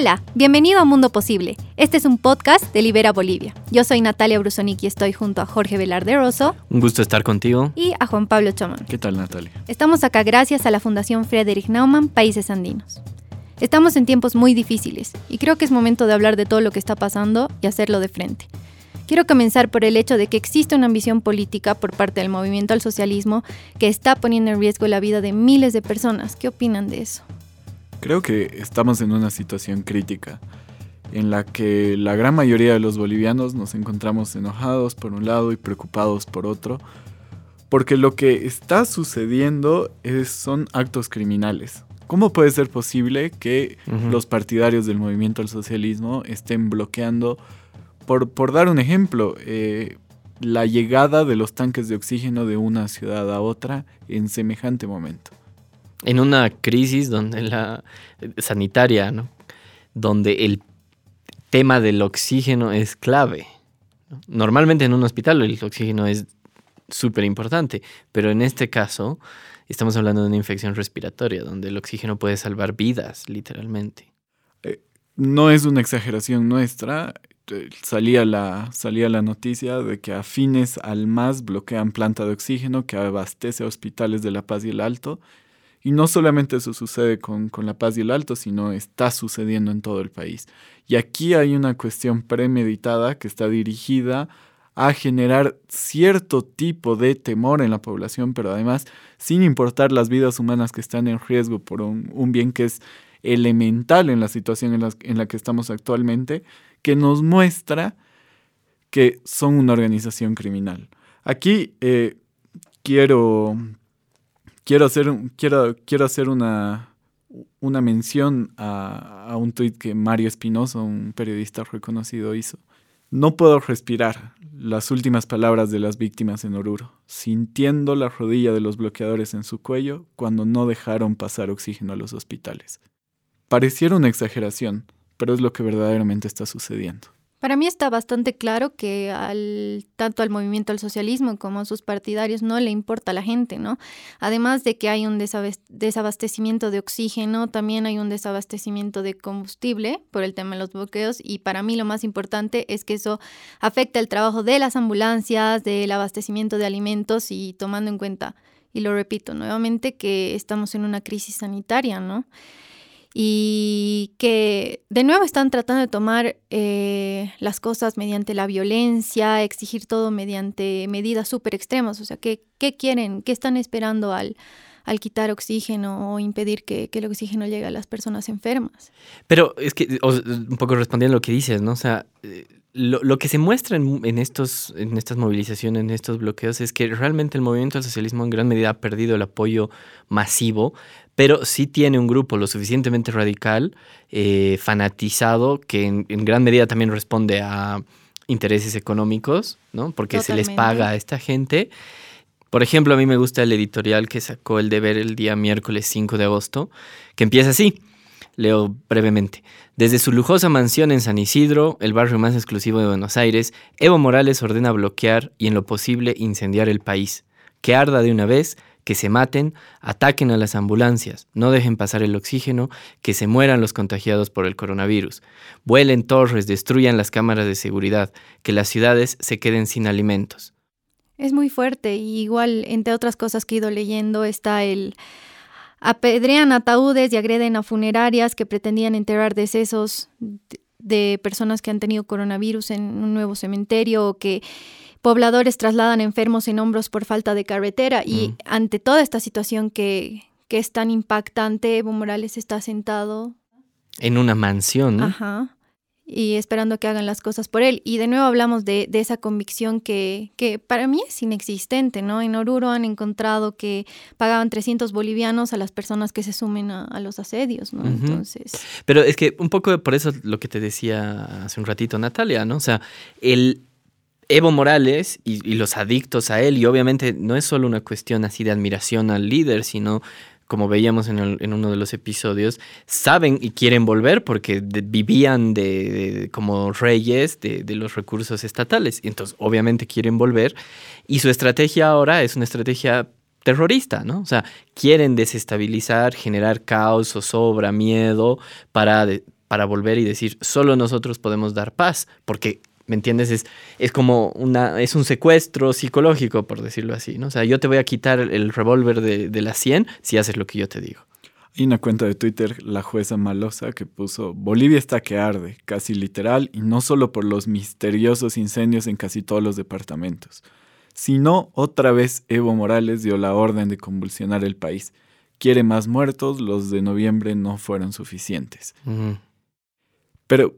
Hola, bienvenido a Mundo Posible. Este es un podcast de Libera Bolivia. Yo soy Natalia Brusonic y estoy junto a Jorge Velarde Rosso. Un gusto estar contigo. Y a Juan Pablo Chamán. ¿Qué tal, Natalia? Estamos acá gracias a la Fundación Friedrich Naumann Países Andinos. Estamos en tiempos muy difíciles y creo que es momento de hablar de todo lo que está pasando y hacerlo de frente. Quiero comenzar por el hecho de que existe una ambición política por parte del movimiento al socialismo que está poniendo en riesgo la vida de miles de personas. ¿Qué opinan de eso? Creo que estamos en una situación crítica en la que la gran mayoría de los bolivianos nos encontramos enojados por un lado y preocupados por otro, porque lo que está sucediendo es, son actos criminales. ¿Cómo puede ser posible que los partidarios del movimiento al socialismo estén bloqueando, por, por dar un ejemplo, eh, la llegada de los tanques de oxígeno de una ciudad a otra en semejante momento? En una crisis donde la sanitaria, ¿no? donde el tema del oxígeno es clave. Normalmente en un hospital el oxígeno es súper importante, pero en este caso estamos hablando de una infección respiratoria, donde el oxígeno puede salvar vidas, literalmente. Eh, no es una exageración nuestra. Eh, salía la, salía la noticia de que afines al MAS bloquean planta de oxígeno que abastece a hospitales de La Paz y el Alto y no solamente eso sucede con, La Paz y el Alto, sino está sucediendo en todo el país. Y aquí hay una cuestión premeditada que está dirigida a generar cierto tipo de temor en la población, pero además sin importar las vidas humanas que están en riesgo por un, bien que es elemental en la situación en la, que estamos actualmente, que nos muestra que son una organización criminal. Aquí eh, quiero quiero hacer, quiero, quiero hacer una, una mención a, un tuit que Mario Espinosa, un periodista reconocido, hizo. No puedo respirar las últimas palabras de las víctimas en Oruro, sintiendo la rodilla de los bloqueadores en su cuello cuando no dejaron pasar oxígeno a los hospitales. Pareciera una exageración, pero es lo que verdaderamente está sucediendo. Para mí está bastante claro que al, tanto al movimiento al socialismo como a sus partidarios no le importa a la gente, ¿no? Además de que hay un desabastecimiento de oxígeno, también hay un desabastecimiento de combustible por el tema de los bloqueos y para mí lo más importante es que eso afecta el trabajo de las ambulancias, del abastecimiento de alimentos y tomando en cuenta, y lo repito nuevamente, que estamos en una crisis sanitaria, ¿no? Y que de nuevo están tratando de tomar eh, las cosas mediante la violencia, exigir todo mediante medidas súper extremas. O sea, ¿qué, ¿qué, quieren? ¿Qué están esperando al, al quitar oxígeno o impedir que, que, el oxígeno llegue a las personas enfermas? Pero es que, un poco respondiendo a lo que dices, ¿no? O sea, eh, lo, lo, que se muestra en, estos, en estas movilizaciones, en estos bloqueos, es que realmente el movimiento del socialismo en gran medida ha perdido el apoyo masivo, pero sí tiene un grupo lo suficientemente radical, eh, fanatizado, que en, gran medida también responde a intereses económicos, ¿no? Porque se les paga a esta gente. Por ejemplo, a mí me gusta el editorial que sacó el deber el día miércoles 5 de agosto, que empieza así. Leo brevemente. Desde su lujosa mansión en San Isidro, el barrio más exclusivo de Buenos Aires, Evo Morales ordena bloquear y en lo posible incendiar el país. Que arda de una vez, que se maten, ataquen a las ambulancias, no dejen pasar el oxígeno, que se mueran los contagiados por el coronavirus, vuelen torres, destruyan las cámaras de seguridad, que las ciudades se queden sin alimentos. Es muy fuerte y igual, entre otras cosas que he ido leyendo, está el apedrean ataúdes y agreden a funerarias que pretendían enterrar decesos de personas que han tenido coronavirus en un nuevo cementerio o que pobladores trasladan enfermos en hombros por falta de carretera y mm. ante toda esta situación que, que, es tan impactante, Evo Morales está sentado. En una mansión. Ajá. Y esperando que hagan las cosas por él. Y de nuevo hablamos de, de, esa convicción que, que para mí es inexistente, ¿no? En Oruro han encontrado que pagaban 300 bolivianos a las personas que se sumen a, los asedios, ¿no? Entonces... Pero es que un poco por eso lo que te decía hace un ratito Natalia, ¿no? O sea, el, Evo Morales y, los adictos a él, y obviamente no es solo una cuestión así de admiración al líder, sino como veíamos en, uno de los episodios, saben y quieren volver porque vivían de, como reyes de, los recursos estatales. Entonces, obviamente, quieren volver. Y su estrategia ahora es una estrategia terrorista, ¿no? O sea, quieren desestabilizar, generar caos, sobra, miedo, para para volver y decir, solo nosotros podemos dar paz, porque ¿me entiendes? Es, es como una, es un secuestro psicológico, por decirlo así, ¿no? O sea, yo te voy a quitar el revólver de, de la 100 si haces lo que yo te digo. Hay una cuenta de Twitter, la jueza Malosa, que puso, Bolivia está que arde, casi literal, y no solo por los misteriosos incendios en casi todos los departamentos, sino otra vez Evo Morales dio la orden de convulsionar el país. Quiere más muertos, los de noviembre no fueron suficientes. Pero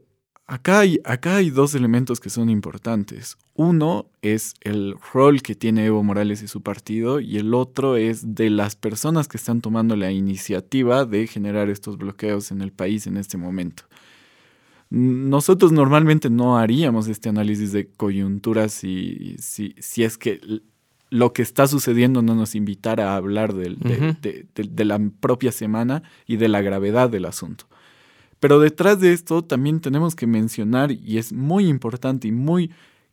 Acá hay, acá hay dos elementos que son importantes. Uno es el rol que tiene Evo Morales y su partido y el otro es de las personas que están tomando la iniciativa de generar estos bloqueos en el país en este momento. Nosotros normalmente no haríamos este análisis de coyunturas si, si, si es que lo que está sucediendo no nos invitara a hablar de, de la propia semana y de la gravedad del asunto. Pero detrás de esto también tenemos que mencionar, y es muy importante y muy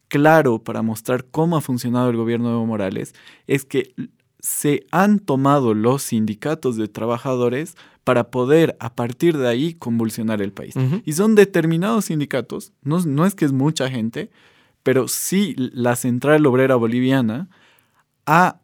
claro para mostrar cómo ha funcionado el gobierno de Evo Morales, es que se han tomado los sindicatos de trabajadores para poder a partir de ahí convulsionar el país. Y son determinados sindicatos, no, no es que es mucha gente, pero sí la Central Obrera Boliviana ha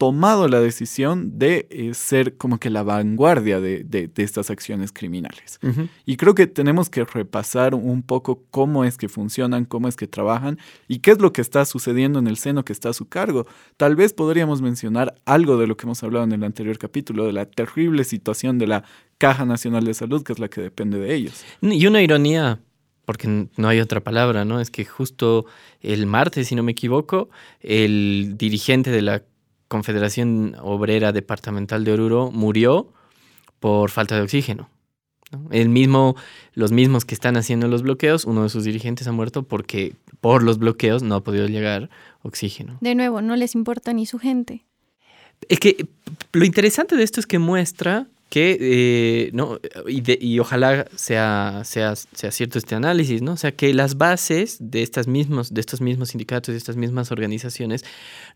tomado la decisión de eh, ser como que la vanguardia de, estas acciones criminales. Y creo que tenemos que repasar un poco cómo es que funcionan, cómo es que trabajan y qué es lo que está sucediendo en el seno que está a su cargo. Tal vez podríamos mencionar algo de lo que hemos hablado en el anterior capítulo, de la terrible situación de la Caja Nacional de Salud, que es la que depende de ellos. Y una ironía porque no hay otra palabra, ¿no? Es que justo el martes, si no me equivoco, el dirigente de la Confederación Obrera Departamental de Oruro murió por falta de oxígeno. El mismo, los mismos que están haciendo los bloqueos, uno de sus dirigentes ha muerto porque por los bloqueos no ha podido llegar oxígeno. De nuevo, no les importa ni su gente. Es que lo interesante de esto es que muestra que, eh, ¿no? Y, ojalá sea, sea, sea, cierto este análisis, ¿no? O sea, que las bases de, estas mismos, de estos mismos sindicatos, de estas mismas organizaciones,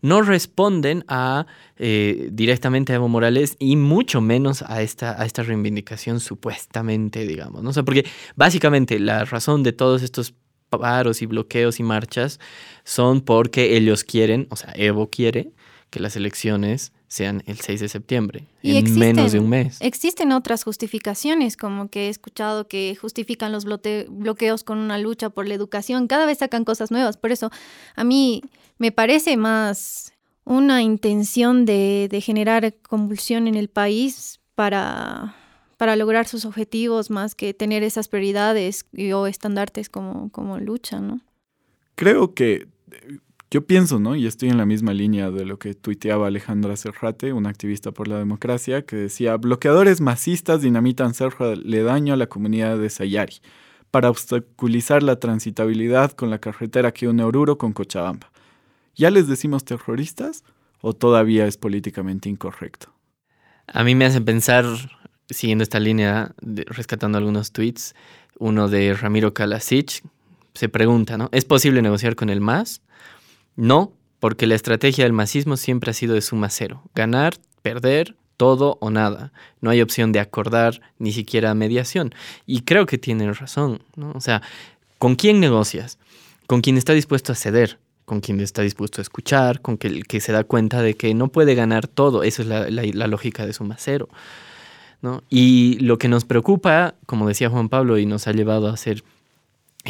no responden a, eh, directamente a Evo Morales y mucho menos a esta, a esta reivindicación supuestamente, digamos, ¿no? O sea, porque básicamente la razón de todos estos paros y bloqueos y marchas son porque ellos quieren, o sea, Evo quiere que las elecciones sean el 6 de septiembre, en menos de un mes. Existen otras justificaciones, como que he escuchado que justifican los bloqueos con una lucha por la educación. Cada vez sacan cosas nuevas. Por eso a mí me parece más una intención de, generar convulsión en el país para, para lograr sus objetivos más que tener esas prioridades o estandartes como, como lucha, ¿no? Creo que yo pienso, ¿no? Y estoy en la misma línea de lo que tuiteaba Alejandra Serrate, una activista por la democracia, que decía, bloqueadores masistas dinamitan Cerro le daño a la comunidad de Sayari para obstaculizar la transitabilidad con la carretera que une Oruro con Cochabamba. ¿Ya les decimos terroristas o todavía es políticamente incorrecto? A mí me hacen pensar, siguiendo esta línea, rescatando algunos tweets, uno de Ramiro Kalasic, se pregunta, ¿no? ¿Es posible negociar con el MAS? No, porque la estrategia del masismo siempre ha sido de suma cero. Ganar, perder, todo o nada. No hay opción de acordar, ni siquiera mediación. Y creo que tienen razón, ¿no? O sea, ¿con quién negocias? Con quien está dispuesto a ceder, con quien está dispuesto a escuchar, con quien que se da cuenta de que no puede ganar todo. Esa es la, la lógica de suma cero. ¿no? Y lo que nos preocupa, como decía Juan Pablo, y nos ha llevado a hacer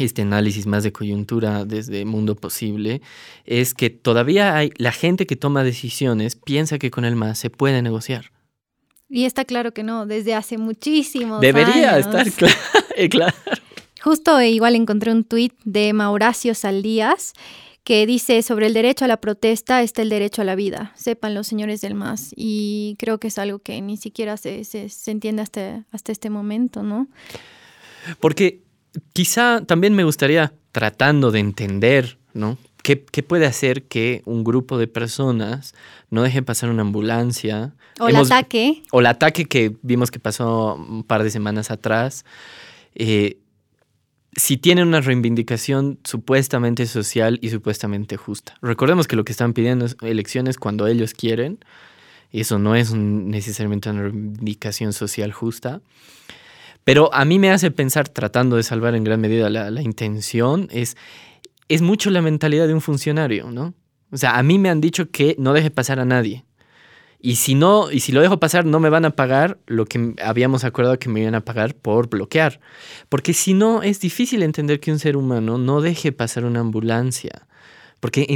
este análisis más de coyuntura desde Mundo Posible, es que todavía hay la gente que toma decisiones piensa que con el MAS se puede negociar. Y está claro que no, desde hace muchísimos Debería estar claro. Justo igual encontré un tuit de Mauracio Saldías que dice sobre el derecho a la protesta está el derecho a la vida. Sepan los señores del MAS. Y creo que es algo que ni siquiera se, se, se entiende hasta, hasta este momento, ¿no? Porque quizá también me gustaría, tratando de entender, ¿no? ¿Qué, puede hacer que un grupo de personas no deje pasar una ambulancia? O el ataque. O el ataque que vimos que pasó un par de semanas atrás. Eh, si tienen una reivindicación supuestamente social y supuestamente justa. Recordemos que lo que están pidiendo es elecciones cuando ellos quieren. Y eso no es necesariamente una reivindicación social justa. Pero a mí me hace pensar, tratando de salvar en gran medida la, la intención, es, es mucho la mentalidad de un funcionario, ¿no? O sea, a mí me han dicho que no deje pasar a nadie. Y si no, y si lo dejo pasar, no me van a pagar lo que habíamos acordado que me iban a pagar por bloquear. Porque si no, es difícil entender que un ser humano no deje pasar una ambulancia. Porque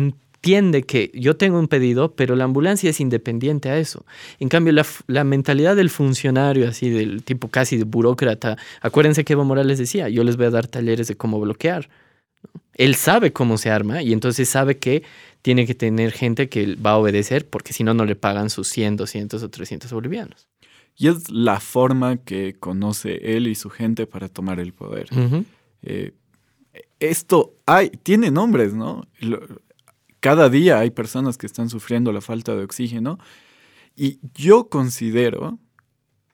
entiende que yo tengo un pedido, pero la ambulancia es independiente a eso. En cambio, la, la mentalidad del funcionario, así del tipo casi de burócrata, acuérdense que Evo Morales decía, yo les voy a dar talleres de cómo bloquear. Él sabe cómo se arma y entonces sabe que tiene que tener gente que va a obedecer porque si no, no le pagan sus 100, 200 o 300 bolivianos. Y es la forma que conoce él y su gente para tomar el poder. eh, esto hay, tiene nombres, ¿no? Cada día hay personas que están sufriendo la falta de oxígeno y yo considero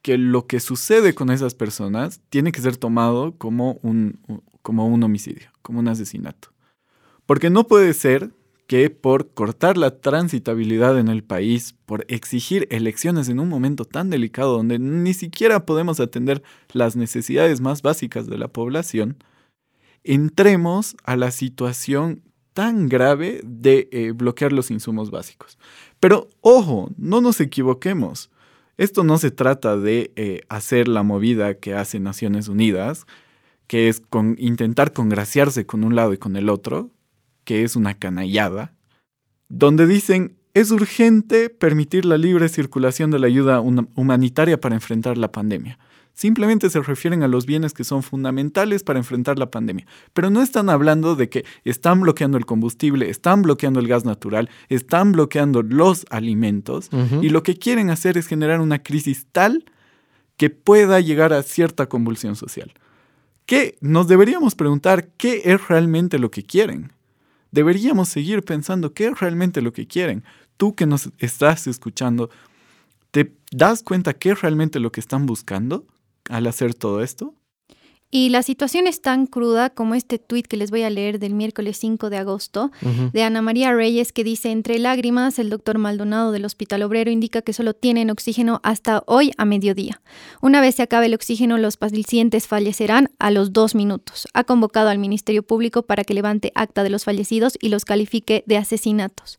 que lo que sucede con esas personas tiene que ser tomado como un, como un homicidio, como un asesinato. Porque no puede ser que por cortar la transitabilidad en el país, por exigir elecciones en un momento tan delicado donde ni siquiera podemos atender las necesidades más básicas de la población, entremos a la situación tan grave de eh, bloquear los insumos básicos. Pero ojo, no nos equivoquemos. Esto no se trata de eh, hacer la movida que hace Naciones Unidas, que es intentar congraciarse con un lado y con el otro, que es una canallada, donde dicen es urgente permitir la libre circulación de la ayuda humanitaria para enfrentar la pandemia. Simplemente se refieren a los bienes que son fundamentales para enfrentar la pandemia. Pero no están hablando de que están bloqueando el combustible, están bloqueando el gas natural, están bloqueando los alimentos y lo que quieren hacer es generar una crisis tal que pueda llegar a cierta convulsión social. ¿Qué? Nos deberíamos preguntar qué es realmente lo que quieren deberíamos seguir pensando qué es realmente lo que quieren. Tú que nos estás escuchando, ¿te das cuenta qué es realmente lo que están buscando al hacer todo esto? Y la situación es tan cruda como este tuit que les voy a leer del miércoles 5 de agosto de Ana María Reyes que dice, entre lágrimas, el doctor Maldonado del Hospital Obrero indica que solo tienen oxígeno hasta hoy a mediodía. Una vez se acabe el oxígeno, los pacientes fallecerán a los dos minutos. Ha convocado al Ministerio Público para que levante acta de los fallecidos y los califique de asesinatos.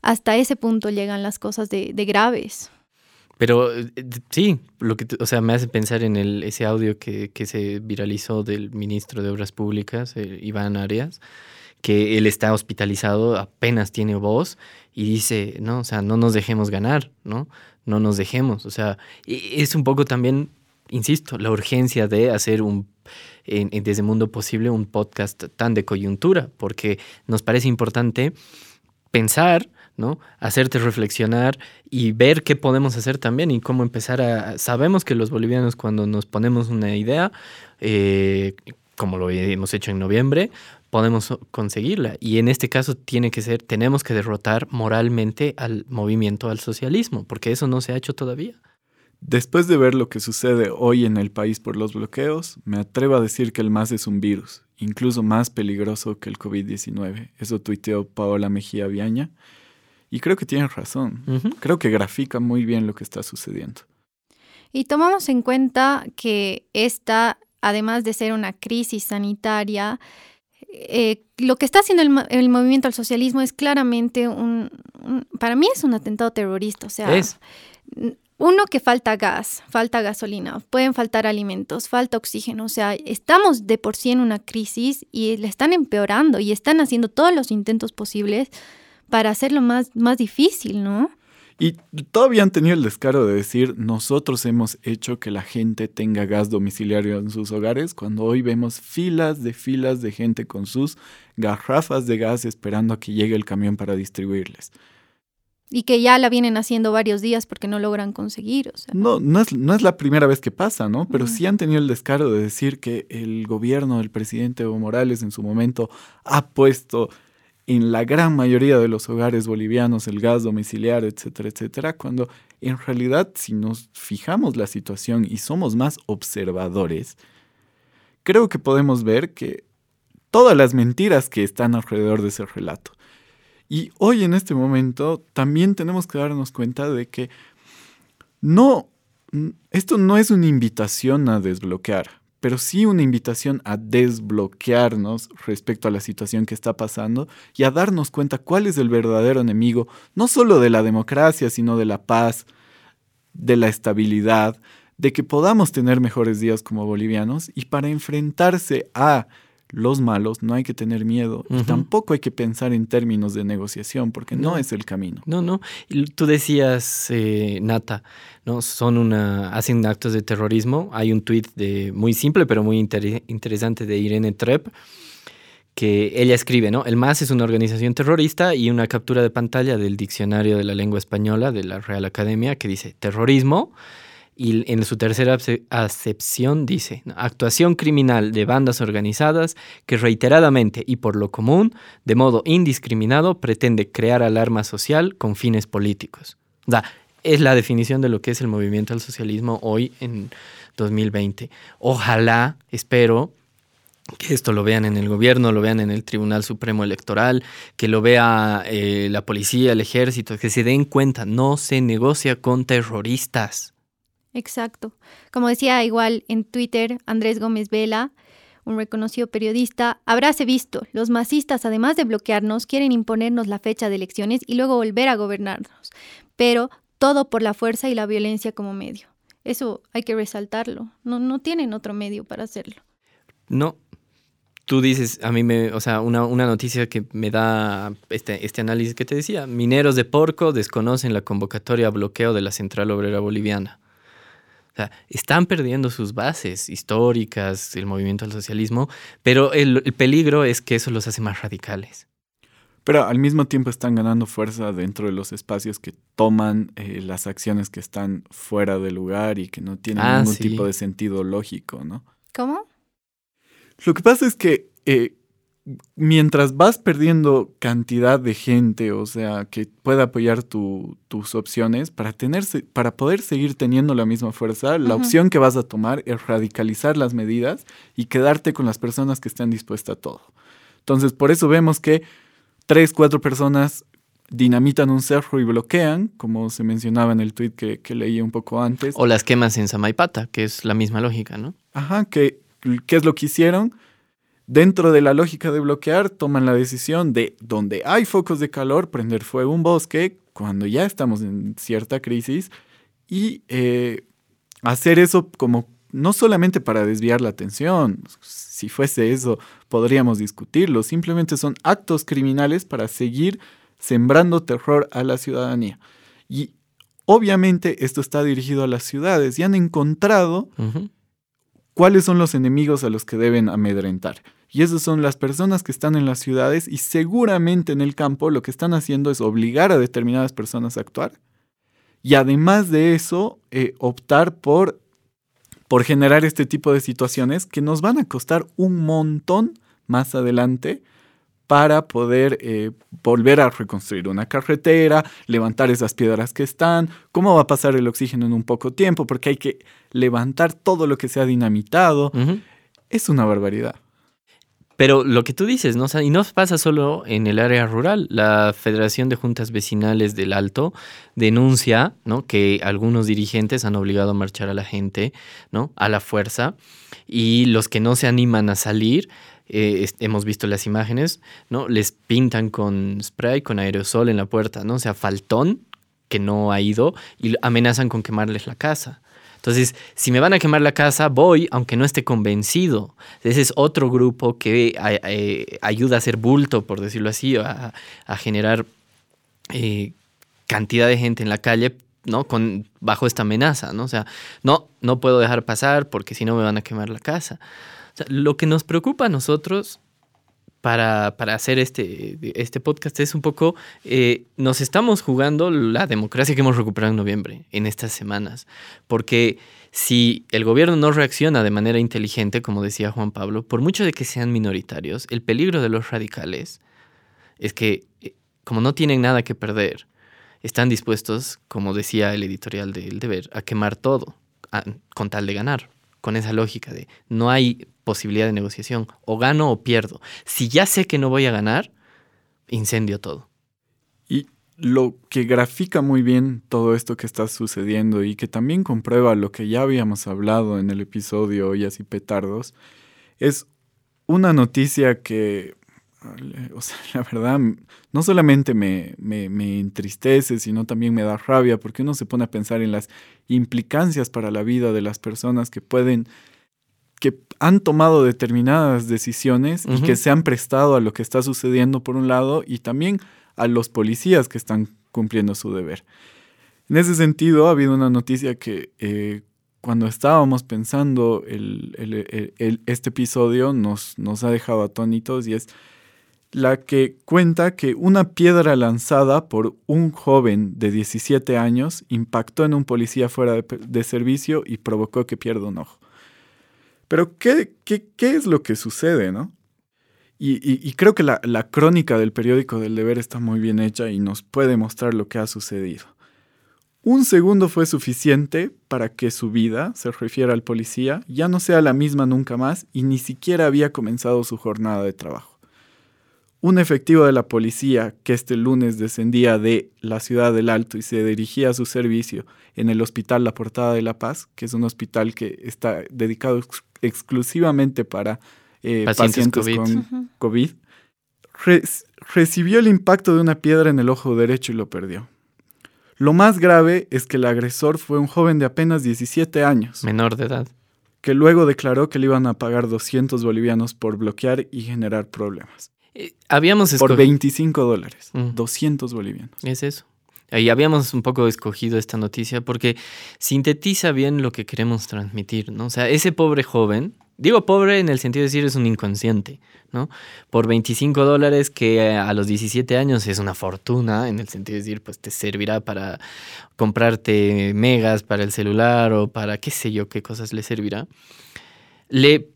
Hasta ese punto llegan las cosas de, de graves. Pero eh, sí, lo que, o sea, me hace pensar en el, ese audio que, que se viralizó del ministro de Obras Públicas, eh, Iván Arias, que él está hospitalizado, apenas tiene voz y dice, no, o sea, no nos dejemos ganar, ¿no? No nos dejemos, o sea, es un poco también, insisto, la urgencia de hacer un, en, en desde Mundo Posible, un podcast tan de coyuntura, porque nos parece importante pensar Hacerte reflexionar y ver qué podemos hacer también y cómo empezar a... Sabemos que los bolivianos cuando nos ponemos una idea, eh, como lo hemos hecho en noviembre, podemos conseguirla. Y en este caso tiene que ser, tenemos que derrotar moralmente al movimiento al socialismo, porque eso no se ha hecho todavía. Después de ver lo que sucede hoy en el país por los bloqueos, me atrevo a decir que el MAS es un virus, incluso más peligroso que el COVID-19. Eso tuiteó Paola Mejía Viaña. Y creo que tienen razón. Creo que grafica muy bien lo que está sucediendo. Y tomamos en cuenta que esta, además de ser una crisis sanitaria, eh, lo que está haciendo el, movimiento al socialismo es claramente un, para mí es un atentado terrorista. O sea, es. uno que falta gas, falta gasolina, pueden faltar alimentos, falta oxígeno. O sea, estamos de por sí en una crisis y le están empeorando y están haciendo todos los intentos posibles para hacerlo más, más difícil, ¿no? Y todavía han tenido el descaro de decir, nosotros hemos hecho que la gente tenga gas domiciliario en sus hogares, cuando hoy vemos filas de filas de gente con sus garrafas de gas esperando a que llegue el camión para distribuirles. Y que ya la vienen haciendo varios días porque no logran conseguir. O sea. No, no es, no es la primera vez que pasa, ¿no? Pero sí han tenido el descaro de decir que el gobierno del presidente Evo Morales en su momento ha puesto en la gran mayoría de los hogares bolivianos el gas domiciliario, etcétera, etcétera, cuando en realidad si nos fijamos la situación y somos más observadores, creo que podemos ver que todas las mentiras que están alrededor de ese relato. Y hoy en este momento también tenemos que darnos cuenta de que no esto no es una invitación a desbloquear, pero sí una invitación a desbloquearnos respecto a la situación que está pasando y a darnos cuenta cuál es el verdadero enemigo, no solo de la democracia, sino de la paz, de la estabilidad, de que podamos tener mejores días como bolivianos y para enfrentarse a los malos no hay que tener miedo y tampoco hay que pensar en términos de negociación porque no, es el camino. No, no. tú decías, eh, Nata, ¿no? Son una, hacen actos de terrorismo. Hay un tuit de, muy simple pero muy interesante de Irene Trepp que ella escribe, ¿no? El MAS es una organización terrorista y una captura de pantalla del diccionario de la lengua española de la Real Academia que dice terrorismo y en su tercera acepción dice, actuación criminal de bandas organizadas que reiteradamente y por lo común, de modo indiscriminado, pretende crear alarma social con fines políticos. O sea, es la definición de lo que es el movimiento al socialismo hoy en 2020. Ojalá, espero, que esto lo vean en el gobierno, lo vean en el Tribunal Supremo Electoral, que lo vea eh, la policía, el ejército, que se den cuenta, no se negocia con terroristas. Exacto. Como decía igual en Twitter Andrés Gómez Vela, un reconocido periodista, habráse visto, los masistas, además de bloquearnos, quieren imponernos la fecha de elecciones y luego volver a gobernarnos, pero todo por la fuerza y la violencia como medio. Eso hay que resaltarlo. No, no tienen otro medio para hacerlo. No. Tú dices, a mí me, o sea, una, una noticia que me da este, este análisis que te decía, mineros de Porco desconocen la convocatoria a bloqueo de la Central Obrera Boliviana. O sea, están perdiendo sus bases históricas, el movimiento al socialismo, pero el, peligro es que eso los hace más radicales. Pero al mismo tiempo están ganando fuerza dentro de los espacios que toman eh, las acciones que están fuera de lugar y que no tienen ah, ningún tipo de sentido lógico, ¿no? ¿Cómo? Lo que pasa es que eh, mientras vas perdiendo cantidad de gente, o sea, que pueda apoyar tus opciones, para, tenerse, para poder seguir teniendo la misma fuerza, la opción que vas a tomar es radicalizar las medidas y quedarte con las personas que están dispuestas a todo. Entonces, por eso vemos que tres, cuatro personas dinamitan un cerro y bloquean, como se mencionaba en el tweet que, que leí un poco antes. O las quemas en Samaipata, que es la misma lógica, ¿no? Ajá, que, ¿qué es lo que hicieron? Dentro de la lógica de bloquear, toman la decisión de donde hay focos de calor, prender fuego un bosque cuando ya estamos en cierta crisis y eh, hacer eso como no solamente para desviar la atención, si fuese eso podríamos discutirlo, simplemente son actos criminales para seguir sembrando terror a la ciudadanía. Y obviamente esto está dirigido a las ciudades y han encontrado cuáles son los enemigos a los que deben amedrentar. Y esas son las personas que están en las ciudades y seguramente en el campo lo que están haciendo es obligar a determinadas personas a actuar. Y además de eso, eh, optar por, por generar este tipo de situaciones que nos van a costar un montón más adelante para poder eh, volver a reconstruir una carretera, levantar esas piedras que están, cómo va a pasar el oxígeno en un poco tiempo, porque hay que levantar todo lo que se ha dinamitado. Es una barbaridad. Pero lo que tú dices, ¿no? y no pasa solo en el área rural. La Federación de Juntas Vecinales del Alto denuncia, ¿no? Que algunos dirigentes han obligado a marchar a la gente, ¿no? A la fuerza. Y los que no se animan a salir, eh, hemos visto las imágenes, ¿no? Les pintan con spray, con aerosol en la puerta, ¿no? O sea, faltón que no ha ido y amenazan con quemarles la casa. Entonces, si me van a quemar la casa, voy, aunque no esté convencido. Ese es otro grupo que eh, ayuda a hacer bulto, por decirlo así, a, generar eh, cantidad de gente en la calle, ¿no? Con, bajo esta amenaza, ¿no? O sea, no, no puedo dejar pasar porque si no me van a quemar la casa. lo que nos preocupa a nosotros para, hacer este, este podcast es un poco, eh, nos estamos jugando la democracia que hemos recuperado en noviembre, en estas semanas, porque si el gobierno no reacciona de manera inteligente, como decía Juan Pablo, por mucho de que sean minoritarios, el peligro de los radicales es que, eh, como no tienen nada que perder, están dispuestos, como decía el editorial de El Deber, a quemar todo con tal de ganar, con esa lógica de no hay posibilidad de negociación. O gano o pierdo. Si ya sé que no voy a ganar, incendio todo. Y lo que grafica muy bien todo esto que está sucediendo y que también comprueba lo que ya habíamos hablado en el episodio Ollas y Petardos, es una noticia que, o sea, la verdad, no solamente me, me, me, entristece, sino también me da rabia, porque uno se pone a pensar en las implicancias para la vida de las personas que pueden que han tomado determinadas decisiones y que se han prestado a lo que está sucediendo por un lado y también a los policías que están cumpliendo su deber. En ese sentido, ha habido una noticia que eh, cuando estábamos pensando este episodio nos, nos ha dejado atónitos y es la que cuenta que una piedra lanzada por un joven de 17 años impactó en un policía fuera de servicio y provocó que pierda un ojo. Pero ¿qué, qué, es lo que sucede, no? Y, creo que la, la, crónica del periódico del deber está muy bien hecha y nos puede mostrar lo que ha sucedido. Un segundo fue suficiente para que su vida, se refiere al policía, ya no sea la misma nunca más y ni siquiera había comenzado su jornada de trabajo. Un efectivo de la policía que este lunes descendía de la ciudad del Alto y se dirigía a su servicio en el Hospital La Portada de la Paz, que es un hospital que está dedicado exclusivamente para eh, pacientes, con COVID, recibió el impacto de una piedra en el ojo derecho y lo perdió. Lo más grave es que el agresor fue un joven de apenas 17 años. Menor de edad. Que luego declaró que le iban a pagar 200 bolivianos por bloquear y generar problemas. Eh, habíamos Por 25 dólares. 200 mm. bolivianos. Es eso. Y habíamos un poco escogido esta noticia porque sintetiza bien lo que queremos transmitir, ¿no? O sea, ese pobre joven, digo pobre en el sentido de decir es un inconsciente, ¿no? Por 25 dólares que a los 17 años es una fortuna, en el sentido de decir, pues te servirá para comprarte megas para el celular o para qué sé yo qué cosas le servirá, le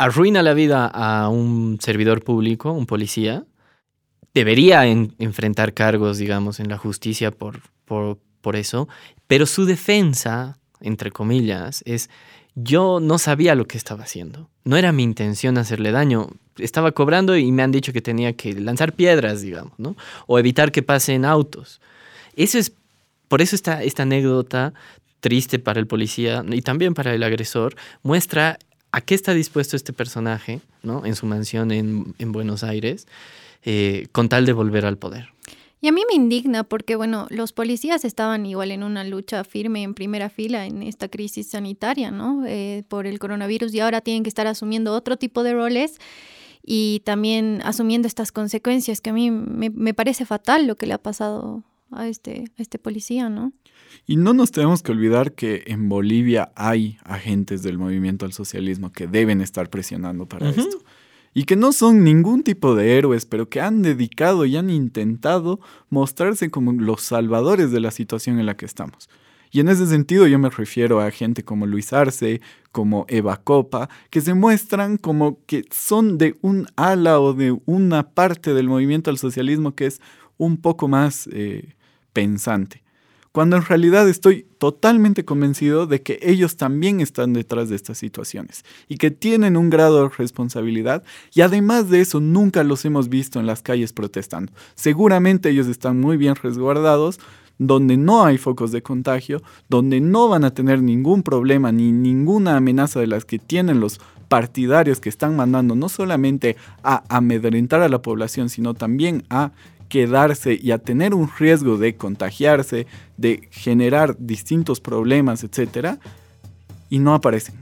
arruina la vida a un servidor público, un policía, debería enfrentar cargos, digamos, en la justicia por, por, por eso, pero su defensa, entre comillas, es yo no sabía lo que estaba haciendo. No era mi intención hacerle daño. Estaba cobrando y me han dicho que tenía que lanzar piedras, digamos, ¿no? O evitar que pasen autos. Eso es, por eso esta, esta anécdota triste para el policía y también para el agresor muestra a qué está dispuesto este personaje, ¿no? En su mansión en, en Buenos Aires eh, con tal de volver al poder. Y a mí me indigna porque, bueno, los policías estaban igual en una lucha firme en primera fila en esta crisis sanitaria, ¿no? Eh, por el coronavirus y ahora tienen que estar asumiendo otro tipo de roles y también asumiendo estas consecuencias que a mí me, parece fatal lo que le ha pasado a este, a este policía, ¿no? Y no nos tenemos que olvidar que en Bolivia hay agentes del movimiento al socialismo que deben estar presionando para esto y que no son ningún tipo de héroes, pero que han dedicado y han intentado mostrarse como los salvadores de la situación en la que estamos. Y en ese sentido yo me refiero a gente como Luis Arce, como Eva Copa, que se muestran como que son de un ala o de una parte del movimiento al socialismo que es un poco más eh, pensante cuando en realidad estoy totalmente convencido de que ellos también están detrás de estas situaciones y que tienen un grado de responsabilidad y además de eso nunca los hemos visto en las calles protestando. Seguramente ellos están muy bien resguardados, donde no hay focos de contagio, donde no van a tener ningún problema ni ninguna amenaza de las que tienen los partidarios que están mandando no solamente a amedrentar a la población, sino también a quedarse y a tener un riesgo de contagiarse, de generar distintos problemas, etc. Y no aparecen.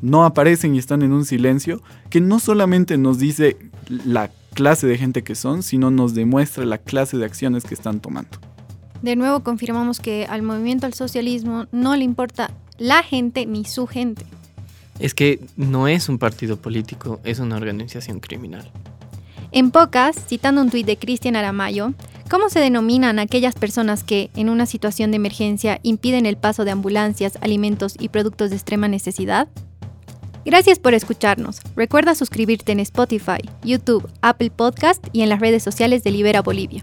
No aparecen y están en un silencio que no solamente nos dice la clase de gente que son, sino nos demuestra la clase de acciones que están tomando. De nuevo confirmamos que al movimiento al socialismo no le importa la gente ni su gente. Es que no es un partido político, es una organización criminal. En pocas, citando un tuit de Cristian Aramayo, ¿cómo se denominan aquellas personas que, en una situación de emergencia, impiden el paso de ambulancias, alimentos y productos de extrema necesidad? Gracias por escucharnos. Recuerda suscribirte en Spotify, YouTube, Apple Podcast y en las redes sociales de Libera Bolivia.